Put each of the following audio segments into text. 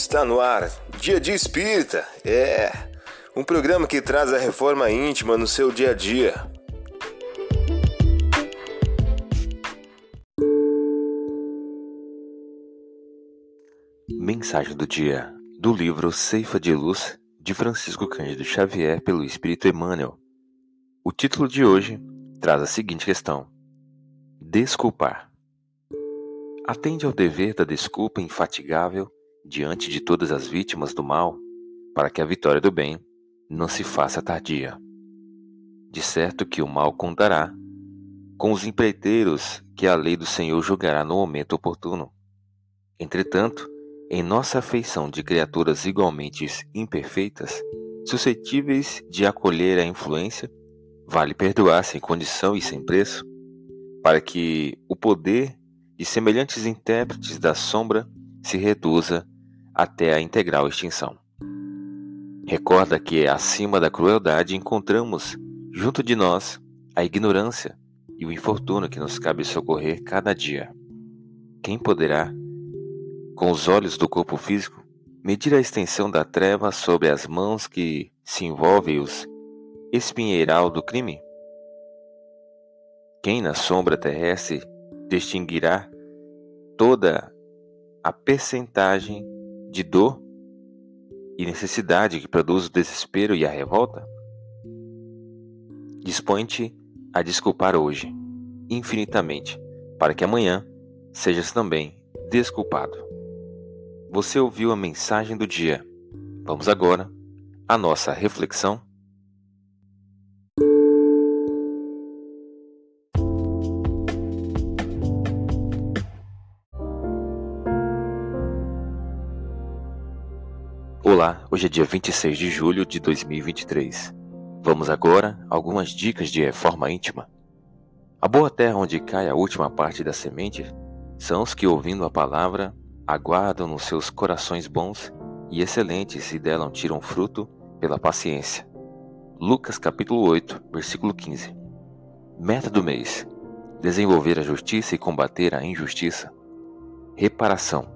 Está no ar, Dia de Espírita. É um programa que traz a reforma íntima no seu dia a dia. Mensagem do dia do livro Ceifa de Luz de Francisco Cândido Xavier pelo Espírito Emmanuel. O título de hoje traz a seguinte questão: Desculpar. Atende ao dever da desculpa infatigável diante de todas as vítimas do mal, para que a vitória do bem não se faça tardia. De certo que o mal contará com os empreiteiros que a lei do Senhor julgará no momento oportuno. Entretanto, em nossa afeição de criaturas igualmente imperfeitas, suscetíveis de acolher a influência, vale perdoar sem condição e sem preço, para que o poder de semelhantes intérpretes da sombra se reduza até a integral extinção. Recorda que acima da crueldade encontramos, junto de nós, a ignorância e o infortúnio que nos cabe socorrer cada dia. Quem poderá, com os olhos do corpo físico, medir a extensão da treva sobre as mãos que se envolvem os espinheiral do crime? Quem na sombra terrestre distinguirá toda a percentagem de dor e necessidade que produz o desespero e a revolta? Dispõe-te a desculpar hoje, infinitamente, para que amanhã sejas também desculpado. Você ouviu a mensagem do dia. Vamos agora à nossa reflexão Olá, hoje é dia 26 de julho de 2023. Vamos agora a algumas dicas de reforma íntima. A boa terra onde cai a última parte da semente são os que, ouvindo a palavra, aguardam nos seus corações bons e excelentes e dela tiram fruto pela paciência. Lucas capítulo 8, versículo 15. Meta do mês: desenvolver a justiça e combater a injustiça. Reparação,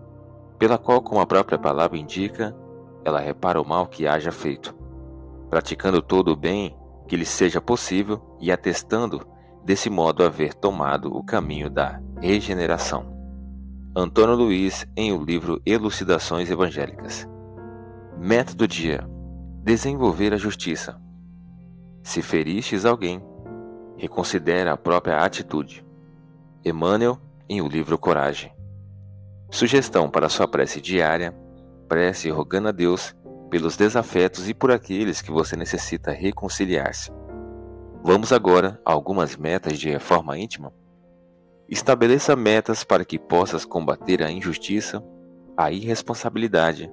pela qual, como a própria palavra indica, ela repara o mal que haja feito, praticando todo o bem que lhe seja possível e atestando desse modo haver tomado o caminho da regeneração. Antônio Luiz em o livro Elucidações Evangélicas. Meta do dia: desenvolver a justiça. Se feristes alguém, reconsidera a própria atitude. Emmanuel em o livro Coragem. Sugestão para sua prece diária prece rogando a Deus pelos desafetos e por aqueles que você necessita reconciliar-se. Vamos agora a algumas metas de reforma íntima? Estabeleça metas para que possas combater a injustiça, a irresponsabilidade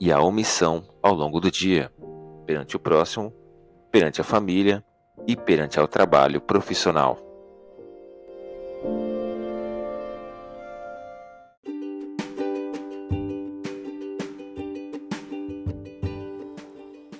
e a omissão ao longo do dia, perante o próximo, perante a família e perante ao trabalho profissional.